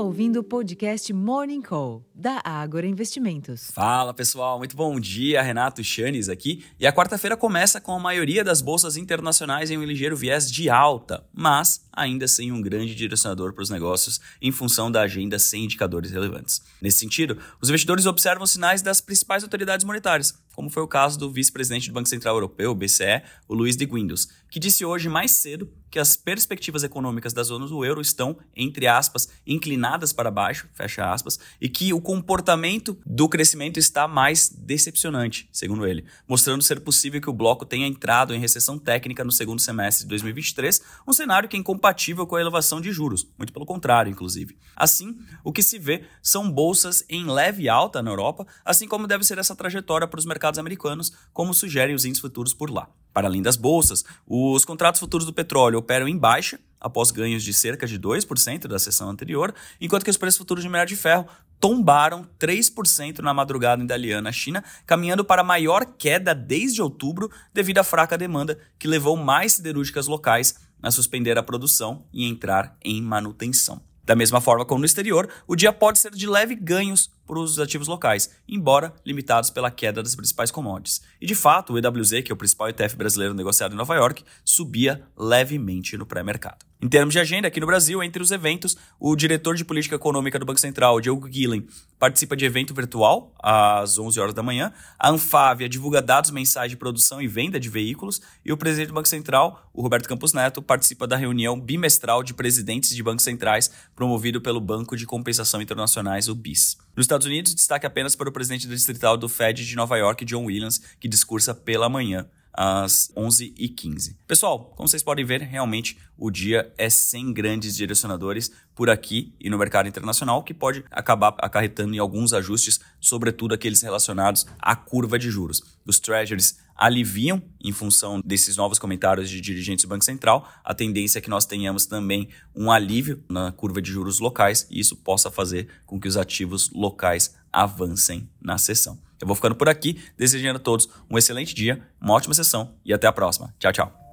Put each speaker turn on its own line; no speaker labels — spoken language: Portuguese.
ouvindo o podcast Morning Call, da Ágora Investimentos.
Fala pessoal, muito bom dia. Renato Chanes aqui. E a quarta-feira começa com a maioria das bolsas internacionais em um ligeiro viés de alta, mas ainda sem um grande direcionador para os negócios em função da agenda sem indicadores relevantes. Nesse sentido, os investidores observam sinais das principais autoridades monetárias, como foi o caso do vice-presidente do Banco Central Europeu, BCE, o Luiz de Guindos, que disse hoje mais cedo que as perspectivas econômicas da zona do euro estão, entre aspas, inclinadas para baixo, fecha aspas, e que o comportamento do crescimento está mais decepcionante, segundo ele, mostrando ser possível que o bloco tenha entrado em recessão técnica no segundo semestre de 2023, um cenário que é incompatível com a elevação de juros, muito pelo contrário, inclusive. Assim, o que se vê são bolsas em leve alta na Europa, assim como deve ser essa trajetória para os mercados americanos, como sugerem os índices futuros por lá. Para além das bolsas, os contratos futuros do petróleo operam em baixa, após ganhos de cerca de 2% da sessão anterior, enquanto que os preços futuros de minério de ferro tombaram 3% na madrugada em na China, caminhando para a maior queda desde outubro devido à fraca demanda que levou mais siderúrgicas locais a suspender a produção e entrar em manutenção. Da mesma forma como no exterior, o dia pode ser de leve ganhos para os ativos locais, embora limitados pela queda das principais commodities. E de fato, o EWZ, que é o principal ETF brasileiro negociado em Nova York, subia levemente no pré-mercado. Em termos de agenda, aqui no Brasil, entre os eventos, o diretor de política econômica do Banco Central, Diogo Guilhem, participa de evento virtual às 11 horas da manhã. A Anfávia divulga dados mensais de produção e venda de veículos. E o presidente do Banco Central, o Roberto Campos Neto, participa da reunião bimestral de presidentes de bancos centrais promovido pelo Banco de Compensação Internacionais, o BIS. Nos Estados Unidos, destaque apenas para o presidente distrital do Fed de Nova York, John Williams, que discursa pela manhã às 11h15. Pessoal, como vocês podem ver, realmente o dia é sem grandes direcionadores por aqui e no mercado internacional, que pode acabar acarretando em alguns ajustes, sobretudo aqueles relacionados à curva de juros. Os treasuries aliviam em função desses novos comentários de dirigentes do Banco Central. A tendência é que nós tenhamos também um alívio na curva de juros locais e isso possa fazer com que os ativos locais avancem na sessão. Eu vou ficando por aqui, desejando a todos um excelente dia, uma ótima sessão e até a próxima. Tchau, tchau.